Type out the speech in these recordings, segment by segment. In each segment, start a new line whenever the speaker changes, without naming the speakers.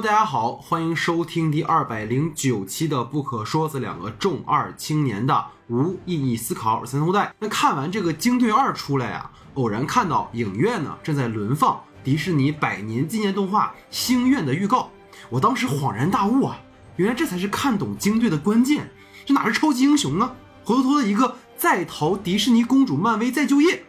大家好，欢迎收听第二百零九期的《不可说》这两个重二青年的无意义思考三头带。那看完这个《惊队二》出来啊，偶然看到影院呢正在轮放迪士尼百年纪念动画《星愿》的预告，我当时恍然大悟啊，原来这才是看懂惊队的关键。这哪是超级英雄啊，活脱脱的一个在逃迪士尼公主漫威再就业。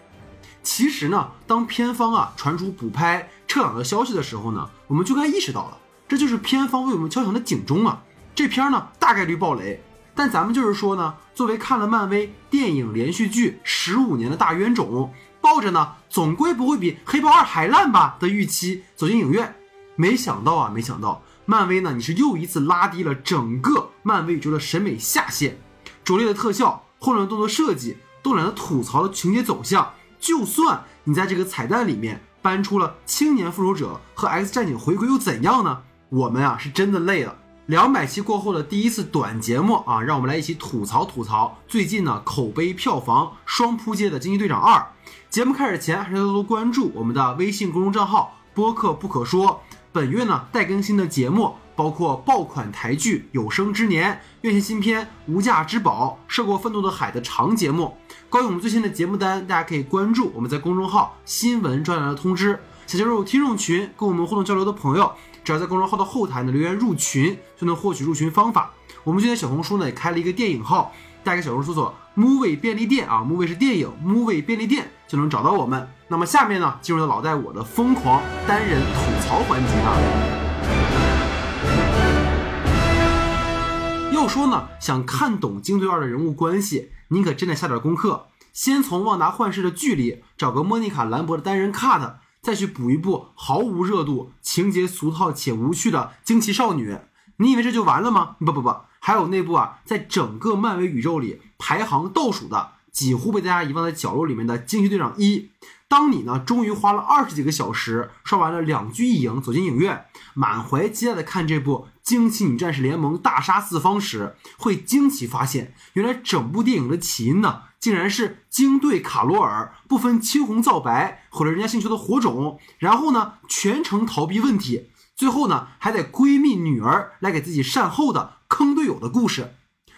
其实呢，当片方啊传出补拍撤档的消息的时候呢，我们就该意识到了，这就是片方为我们敲响的警钟啊。这片呢大概率爆雷，但咱们就是说呢，作为看了漫威电影连续剧十五年的大冤种，抱着呢总归不会比黑豹二还烂吧的预期走进影院，没想到啊，没想到漫威呢你是又一次拉低了整个漫威宇宙的审美下限，拙劣的特效、混乱的动作设计、都懒得吐槽的情节走向。就算你在这个彩蛋里面搬出了青年复仇者和 X 战警回归又怎样呢？我们啊是真的累了。两百期过后的第一次短节目啊，让我们来一起吐槽吐槽最近呢口碑票房双扑街的《惊奇队长二》。节目开始前还是多多关注我们的微信公众账号“播客不可说”。本月呢待更新的节目包括爆款台剧《有生之年》、院线新片《无价之宝》、涉过愤怒的海的长节目。关于我们最新的节目单，大家可以关注我们在公众号新闻专栏的通知。想加入听众群跟我们互动交流的朋友，只要在公众号的后台呢留言入群，就能获取入群方法。我们今天小红书呢也开了一个电影号，大家小红书搜索 “movie 便利店”啊，movie 是电影，movie 便利店就能找到我们。那么下面呢，进入到老戴我的疯狂单人吐槽环节啊。要说呢，想看懂京队二的人物关系。您可真得下点功课，先从《旺达幻视》的剧里找个莫妮卡·兰博的单人 cut，再去补一部毫无热度、情节俗套且无趣的《惊奇少女》。你以为这就完了吗？不不不，还有那部啊，在整个漫威宇宙里排行倒数的、几乎被大家遗忘在角落里面的《惊奇队长一》。当你呢，终于花了二十几个小时刷完了两剧一影，走进影院，满怀期待的看这部《惊奇女战士联盟大杀四方》时，会惊奇发现，原来整部电影的起因呢，竟然是鲸队卡罗尔不分青红皂白毁了人家星球的火种，然后呢，全程逃避问题，最后呢，还得闺蜜女儿来给自己善后的坑队友的故事。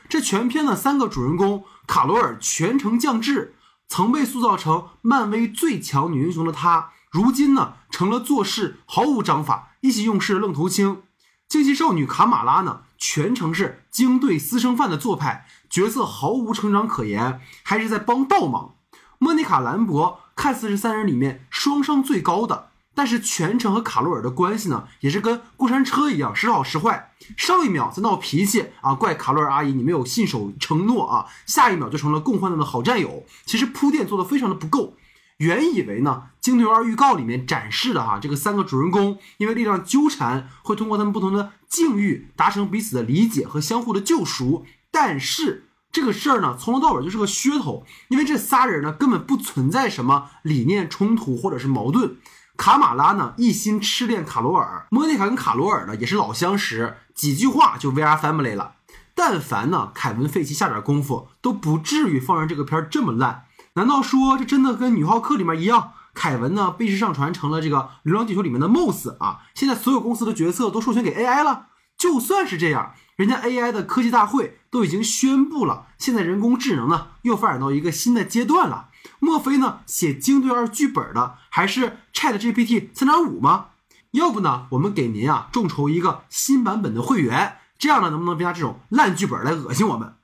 这全片的三个主人公，卡罗尔全程降智。曾被塑造成漫威最强女英雄的她，如今呢成了做事毫无章法、意气用事愣头青。惊奇少女卡马拉呢，全程是京队私生饭的做派，角色毫无成长可言，还是在帮倒忙。莫妮卡兰博看似是三人里面双商最高的。但是全程和卡罗尔的关系呢，也是跟过山车一样，时好时坏。上一秒在闹脾气啊，怪卡罗尔阿姨你没有信守承诺啊，下一秒就成了共患难的好战友。其实铺垫做的非常的不够。原以为呢，《精灵二》预告里面展示的哈，这个三个主人公因为力量纠缠，会通过他们不同的境遇达成彼此的理解和相互的救赎。但是这个事儿呢，从头到尾就是个噱头，因为这仨人呢根本不存在什么理念冲突或者是矛盾。卡马拉呢一心痴恋卡罗尔，莫妮卡跟卡罗尔呢也是老相识，几句话就 VR family 了。但凡呢凯文费奇下点功夫，都不至于放上这个片儿这么烂。难道说这真的跟女浩克里面一样，凯文呢被上传成了这个流浪地球里面的 Moss 啊？现在所有公司的角色都授权给 AI 了。就算是这样，人家 AI 的科技大会都已经宣布了，现在人工智能呢又发展到一个新的阶段了。莫非呢？写《精队二》剧本的还是 Chat GPT 三点五吗？要不呢？我们给您啊众筹一个新版本的会员，这样呢能不能别拿这种烂剧本来恶心我们？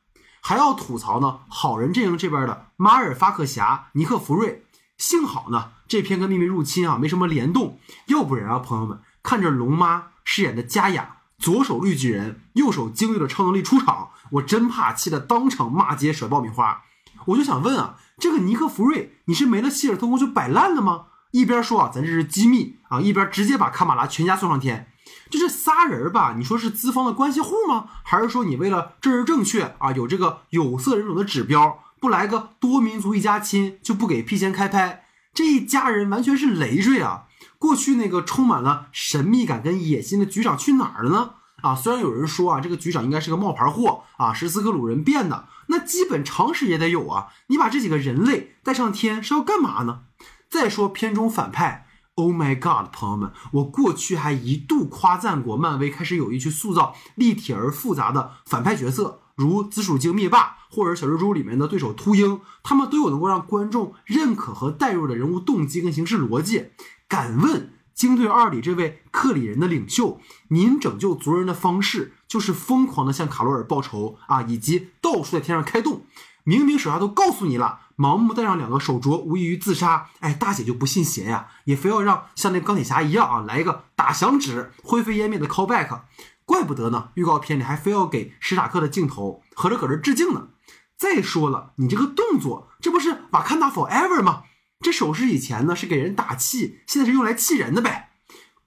还要吐槽呢？好人阵营这边的马尔法克侠尼克弗瑞，幸好呢这篇跟秘密入侵啊没什么联动，要不然啊朋友们看着龙妈饰演的佳雅，左手绿巨人，右手精锐的超能力出场，我真怕气得当场骂街甩爆米花。我就想问啊。这个尼克弗瑞，你是没了希尔特工就摆烂了吗？一边说啊，咱这是机密啊，一边直接把卡马拉全家送上天。就这仨人吧，你说是资方的关系户吗？还是说你为了政治正确啊，有这个有色人种的指标，不来个多民族一家亲就不给批钱开拍？这一家人完全是累赘啊！过去那个充满了神秘感跟野心的局长去哪儿了呢？啊，虽然有人说啊，这个局长应该是个冒牌货啊，是斯克鲁人变的，那基本常识也得有啊。你把这几个人类带上天是要干嘛呢？再说片中反派 Oh my god，朋友们，我过去还一度夸赞过漫威开始有意去塑造立体而复杂的反派角色，如紫薯精灭霸或者小蜘蛛里面的对手秃鹰，他们都有能够让观众认可和代入的人物动机跟行事逻辑。敢问《惊队二》里这位克里人的领袖，您拯救族人的方式就是疯狂的向卡罗尔报仇啊，以及到处在天上开洞？明明手下都告诉你了。盲目戴上两个手镯，无异于自杀。哎，大姐就不信邪呀，也非要让像那钢铁侠一样啊，来一个打响指、灰飞烟灭的 callback。怪不得呢，预告片里还非要给史塔克的镜头，合着搁这致敬呢。再说了，你这个动作，这不是瓦坎达 forever 吗？这手势以前呢是给人打气，现在是用来气人的呗。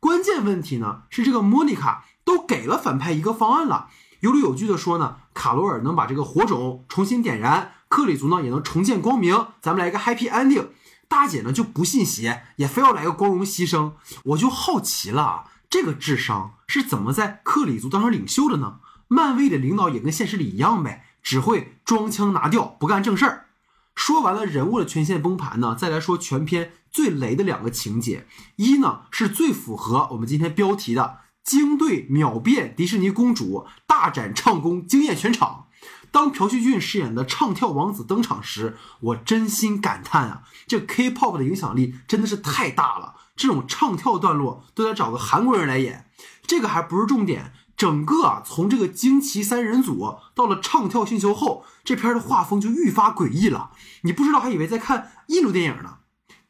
关键问题呢是这个莫妮卡都给了反派一个方案了，有理有据的说呢，卡罗尔能把这个火种重新点燃。克里族呢也能重见光明，咱们来一个 happy ending。大姐呢就不信邪，也非要来个光荣牺牲。我就好奇了，这个智商是怎么在克里族当上领袖的呢？漫威的领导也跟现实里一样呗，只会装腔拿调，不干正事儿。说完了人物的全线崩盘呢，再来说全篇最雷的两个情节。一呢是最符合我们今天标题的京队秒变迪士尼公主，大展唱功，惊艳全场。当朴叙俊饰演的唱跳王子登场时，我真心感叹啊，这 K-pop 的影响力真的是太大了。这种唱跳段落都得找个韩国人来演。这个还不是重点，整个啊，从这个惊奇三人组到了唱跳星球后，这片的画风就愈发诡异了。你不知道还以为在看印度电影呢。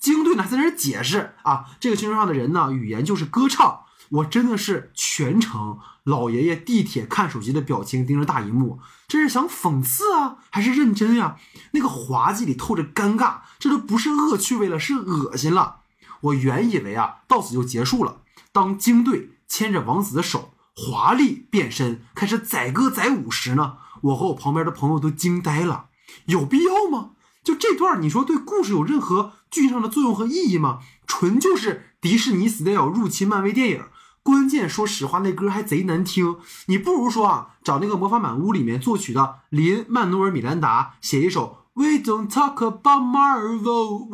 京队呢在那解释啊，这个星球上的人呢，语言就是歌唱。我真的是全程老爷爷地铁看手机的表情盯着大荧幕，这是想讽刺啊，还是认真呀？那个滑稽里透着尴尬，这都不是恶趣味了，是恶心了。我原以为啊，到此就结束了。当京队牵着王子的手，华丽变身，开始载歌载舞时呢，我和我旁边的朋友都惊呆了。有必要吗？就这段，你说对故事有任何剧情上的作用和意义吗？纯就是迪士尼 style 入侵漫威电影。关键说实话，那歌还贼难听。你不如说啊，找那个《魔法满屋》里面作曲的林曼努尔·米兰达写一首《We Don't Talk About Marvel》。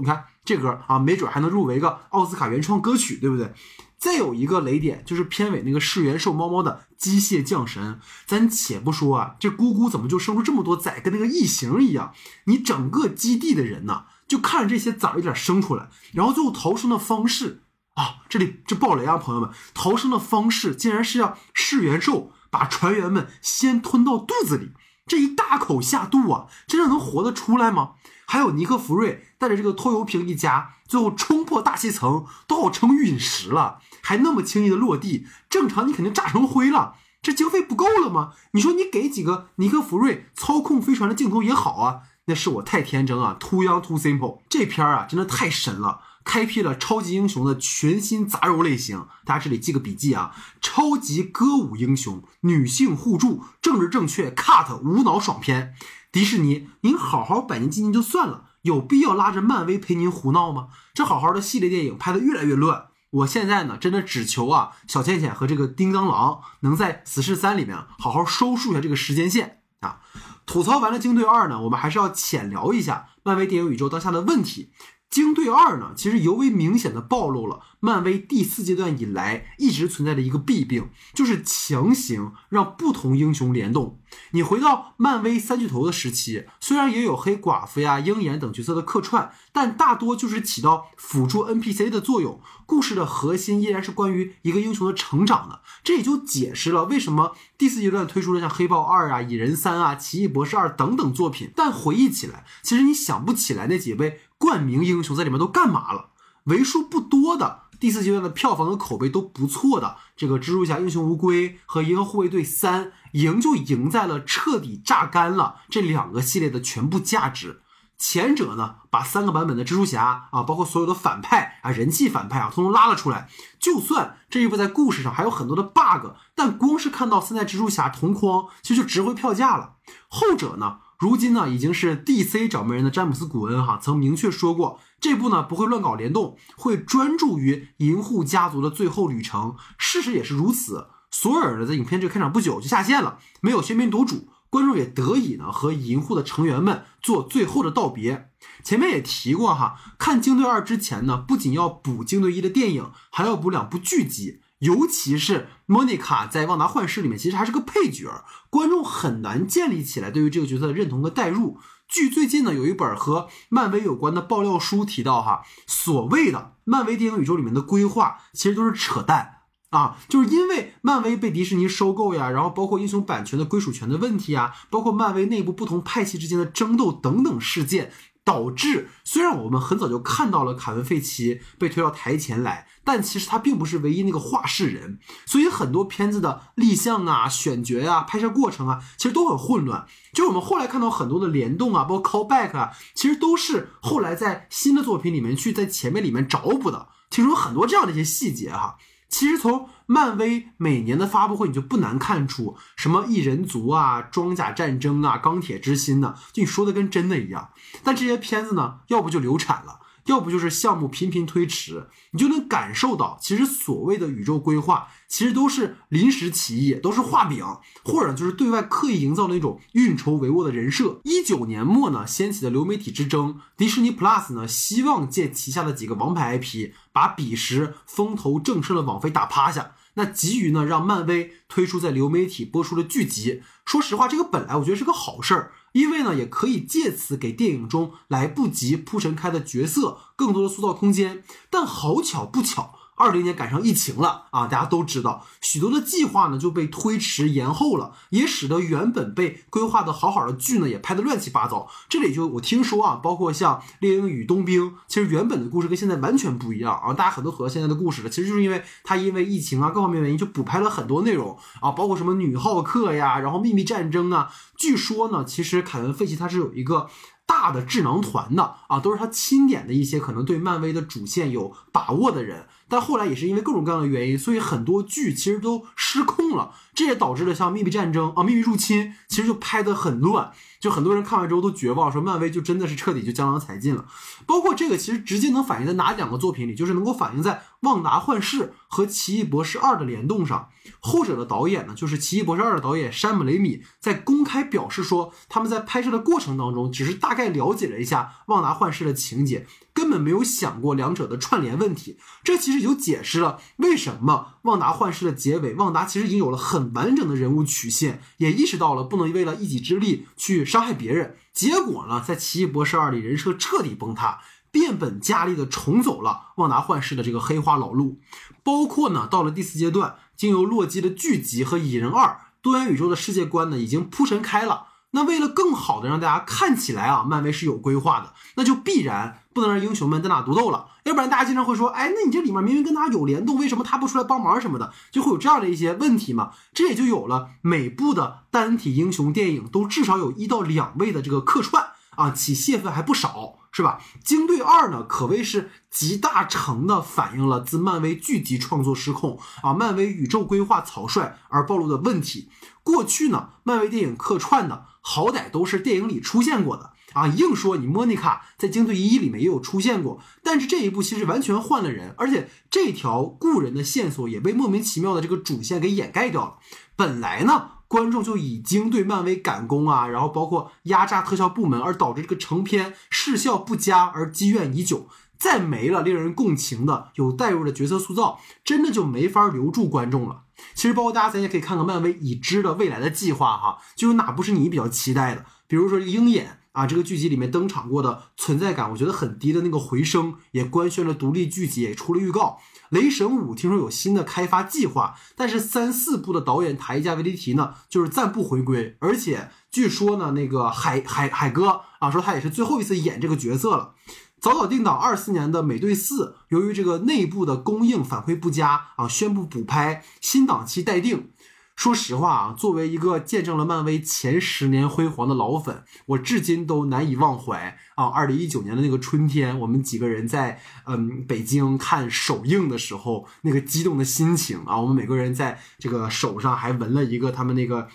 你看这歌啊，没准还能入围个奥斯卡原创歌曲，对不对？再有一个雷点就是片尾那个噬元兽猫猫的机械降神。咱且不说啊，这姑姑怎么就生出这么多崽，跟那个异形一样？你整个基地的人呢，就看着这些崽一点生出来，然后最后逃生的方式。啊，这里这暴雷啊，朋友们！逃生的方式竟然是让噬元兽把船员们先吞到肚子里，这一大口下肚啊，真的能活得出来吗？还有尼克弗瑞带着这个拖油瓶一家，最后冲破大气层，都要成陨石了，还那么轻易的落地，正常你肯定炸成灰了，这经费不够了吗？你说你给几个尼克弗瑞操控飞船的镜头也好啊，那是我太天真啊，too young too simple，这片儿啊真的太神了。开辟了超级英雄的全新杂糅类型，大家这里记个笔记啊！超级歌舞英雄、女性互助、政治正确、cut 无脑爽片。迪士尼，您好好百年基金就算了，有必要拉着漫威陪您胡闹吗？这好好的系列电影拍得越来越乱。我现在呢，真的只求啊，小倩倩和这个叮当狼能在死侍三里面好好收束一下这个时间线啊！吐槽完了惊队二呢，我们还是要浅聊一下漫威电影宇宙当下的问题。惊队二呢，其实尤为明显的暴露了漫威第四阶段以来一直存在的一个弊病，就是强行让不同英雄联动。你回到漫威三巨头的时期，虽然也有黑寡妇呀、鹰眼等角色的客串，但大多就是起到辅助 NPC 的作用。故事的核心依然是关于一个英雄的成长的，这也就解释了为什么第四阶段推出了像黑豹二啊、蚁人三啊、奇异博士二等等作品。但回忆起来，其实你想不起来那几位。冠名英雄在里面都干嘛了？为数不多的第四阶段的票房和口碑都不错的这个蜘蛛侠、英雄无归和银河护卫队三，赢就赢在了彻底榨干了这两个系列的全部价值。前者呢，把三个版本的蜘蛛侠啊，包括所有的反派啊、人气反派啊，通通拉了出来。就算这一部在故事上还有很多的 bug，但光是看到三代蜘蛛侠同框，其实就值回票价了。后者呢？如今呢，已经是 DC 掌门人的詹姆斯·古恩哈曾明确说过，这部呢不会乱搞联动，会专注于银护家族的最后旅程。事实也是如此。索尔呢在影片这个开场不久就下线了，没有喧宾夺主。观众也得以呢和银护的成员们做最后的道别。前面也提过哈，看《惊队二》之前呢，不仅要补《惊队一》的电影，还要补两部剧集。尤其是莫妮卡在《旺达幻视》里面，其实还是个配角，观众很难建立起来对于这个角色的认同和代入。据最近呢有一本和漫威有关的爆料书提到，哈，所谓的漫威电影宇宙里面的规划，其实都是扯淡啊！就是因为漫威被迪士尼收购呀，然后包括英雄版权的归属权的问题啊，包括漫威内部不同派系之间的争斗等等事件。导致虽然我们很早就看到了凯文·费奇被推到台前来，但其实他并不是唯一那个话事人，所以很多片子的立项啊、选角啊、拍摄过程啊，其实都很混乱。就是我们后来看到很多的联动啊，包括 callback 啊，其实都是后来在新的作品里面去在前面里面找补的。听说很多这样的一些细节哈。其实从漫威每年的发布会，你就不难看出什么异人族啊、装甲战争啊、钢铁之心呢，就你说的跟真的一样。但这些片子呢，要不就流产了。要不就是项目频频推迟，你就能感受到，其实所谓的宇宙规划，其实都是临时起意，都是画饼，或者就是对外刻意营造那种运筹帷幄的人设。一九年末呢，掀起的流媒体之争，迪士尼 Plus 呢，希望借旗下的几个王牌 IP，把彼时风头正盛的网飞打趴下。那急于呢，让漫威推出在流媒体播出的剧集。说实话，这个本来我觉得是个好事儿。因为呢，也可以借此给电影中来不及铺陈开的角色更多的塑造空间。但好巧不巧。二零年赶上疫情了啊，大家都知道，许多的计划呢就被推迟延后了，也使得原本被规划的好好的剧呢也拍得乱七八糟。这里就我听说啊，包括像《猎鹰与冬兵》，其实原本的故事跟现在完全不一样啊，大家很多回到现在的故事了，其实就是因为他因为疫情啊各方面原因就补拍了很多内容啊，包括什么女浩克呀，然后秘密战争啊。据说呢，其实凯文·费奇他是有一个。大的智囊团的啊，都是他钦点的一些可能对漫威的主线有把握的人，但后来也是因为各种各样的原因，所以很多剧其实都失控了，这也导致了像《秘密战争》啊，《秘密入侵》其实就拍得很乱，就很多人看完之后都绝望，说漫威就真的是彻底就江郎才尽了。包括这个其实直接能反映在哪两个作品里，就是能够反映在《旺达幻视》和《奇异博士二》的联动上。后者的导演呢，就是《奇异博士二》的导演山姆雷米，在公开表示说，他们在拍摄的过程当中，只是大概了解了一下《旺达幻视》的情节，根本没有想过两者的串联问题。这其实就解释了为什么《旺达幻视》的结尾，旺达其实已经有了很完整的人物曲线，也意识到了不能为了一己之力去伤害别人。结果呢，在《奇异博士二》里，人设彻底崩塌。变本加厉的重走了旺达幻视的这个黑化老路，包括呢，到了第四阶段，经由洛基的剧集和蚁人二多元宇宙的世界观呢，已经铺陈开了。那为了更好的让大家看起来啊，漫威是有规划的，那就必然不能让英雄们单打独斗了，要不然大家经常会说，哎，那你这里面明明跟他有联动，为什么他不出来帮忙什么的，就会有这样的一些问题嘛？这也就有了每部的单体英雄电影都至少有一到两位的这个客串啊，起戏份还不少。是吧？惊队二呢，可谓是集大成的反映了自漫威剧集创作失控啊，漫威宇宙规划草率而暴露的问题。过去呢，漫威电影客串的好歹都是电影里出现过的啊，硬说你莫妮卡在惊队一里面也有出现过，但是这一部其实完全换了人，而且这条故人的线索也被莫名其妙的这个主线给掩盖掉了。本来呢。观众就已经对漫威赶工啊，然后包括压榨特效部门，而导致这个成片视效不佳而积怨已久。再没了令人共情的有代入的角色塑造，真的就没法留住观众了。其实包括大家咱也可以看看漫威已知的未来的计划哈，就有哪部是你比较期待的？比如说鹰眼啊，这个剧集里面登场过的存在感我觉得很低的那个回声，也官宣了独立剧集，也出了预告。雷神五听说有新的开发计划，但是三四部的导演塔伊加维迪提呢，就是暂不回归，而且据说呢，那个海海海哥啊，说他也是最后一次演这个角色了，早早定档二四年的美队四，由于这个内部的供应反馈不佳啊，宣布补拍，新档期待定。说实话啊，作为一个见证了漫威前十年辉煌的老粉，我至今都难以忘怀啊！二零一九年的那个春天，我们几个人在嗯北京看首映的时候，那个激动的心情啊，我们每个人在这个手上还纹了一个他们那个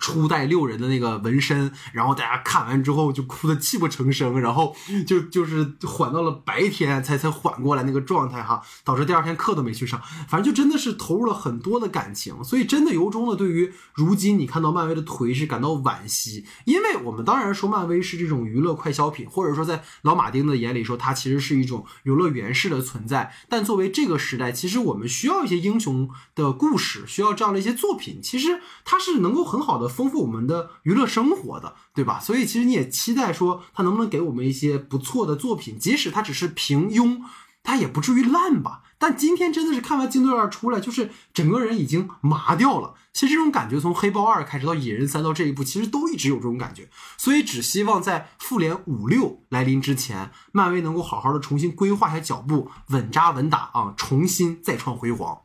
初代六人的那个纹身，然后大家看完之后就哭得泣不成声，然后 就就是缓到了白天才才缓过来那个状态哈，导致第二天课都没去上，反正就真的是投入了很多的感情，所以真的由衷的对于如今你看到漫威的颓势感到惋惜，因为我们当然说漫威是这种娱乐快消品，或者说在老马丁的眼里说它其实是一种游乐园式的存在，但作为这个时代，其实我们需要一些英雄的故事，需要这样的一些作品，其实它是能够很好的。丰富我们的娱乐生活的，对吧？所以其实你也期待说他能不能给我们一些不错的作品，即使他只是平庸，他也不至于烂吧。但今天真的是看完《金队二》出来，就是整个人已经麻掉了。其实这种感觉从《黑豹二》开始到《蚁人三》到这一步，其实都一直有这种感觉。所以只希望在复联五六来临之前，漫威能够好好的重新规划一下脚步，稳扎稳打啊，重新再创辉煌。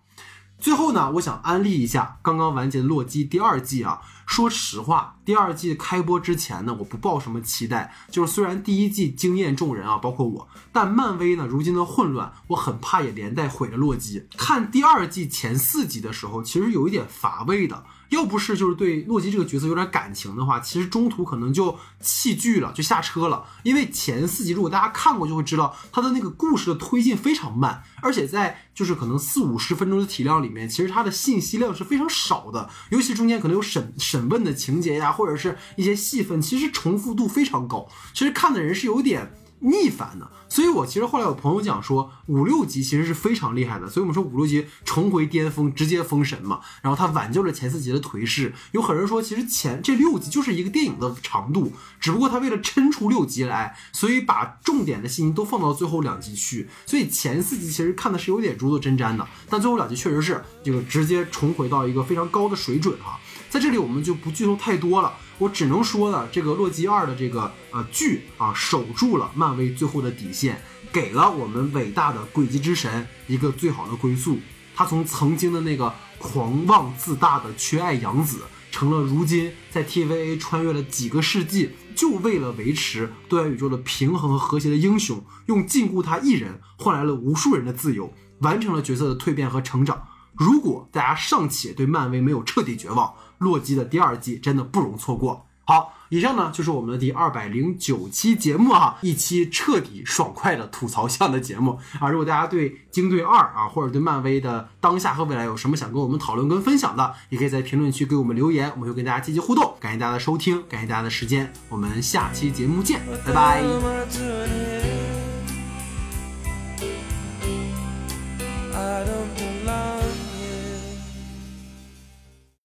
最后呢，我想安利一下刚刚完结的《洛基》第二季啊。说实话，第二季开播之前呢，我不抱什么期待。就是虽然第一季惊艳众人啊，包括我，但漫威呢，如今的混乱，我很怕也连带毁了洛基。看第二季前四集的时候，其实有一点乏味的。要不是就是对洛基这个角色有点感情的话，其实中途可能就弃剧了，就下车了。因为前四集如果大家看过就会知道，他的那个故事的推进非常慢，而且在就是可能四五十分钟的体量里面，其实它的信息量是非常少的。尤其中间可能有审审问的情节呀，或者是一些戏份，其实重复度非常高。其实看的人是有点。逆反的，所以我其实后来有朋友讲说五六集其实是非常厉害的，所以我们说五六集重回巅峰，直接封神嘛。然后他挽救了前四集的颓势。有很多人说，其实前这六集就是一个电影的长度，只不过他为了抻出六集来，所以把重点的信息都放到最后两集去。所以前四集其实看的是有点如坐针毡的，但最后两集确实是这个直接重回到一个非常高的水准哈。在这里我们就不剧透太多了。我只能说呢，这个洛基二的这个呃剧啊，守住了漫威最后的底，现给了我们伟大的诡计之神一个最好的归宿。他从曾经的那个狂妄自大的缺爱养子，成了如今在 TVA 穿越了几个世纪，就为了维持多元宇宙的平衡和和谐的英雄，用禁锢他一人换来了无数人的自由，完成了角色的蜕变和成长。如果大家尚且对漫威没有彻底绝望，洛基的第二季真的不容错过。好，以上呢就是我们的第二百零九期节目哈，一期彻底爽快的吐槽向的节目啊。如果大家对惊队二啊，或者对漫威的当下和未来有什么想跟我们讨论跟分享的，也可以在评论区给我们留言，我们会跟大家积极互动。感谢大家的收听，感谢大家的时间，我们下期节目见，拜拜。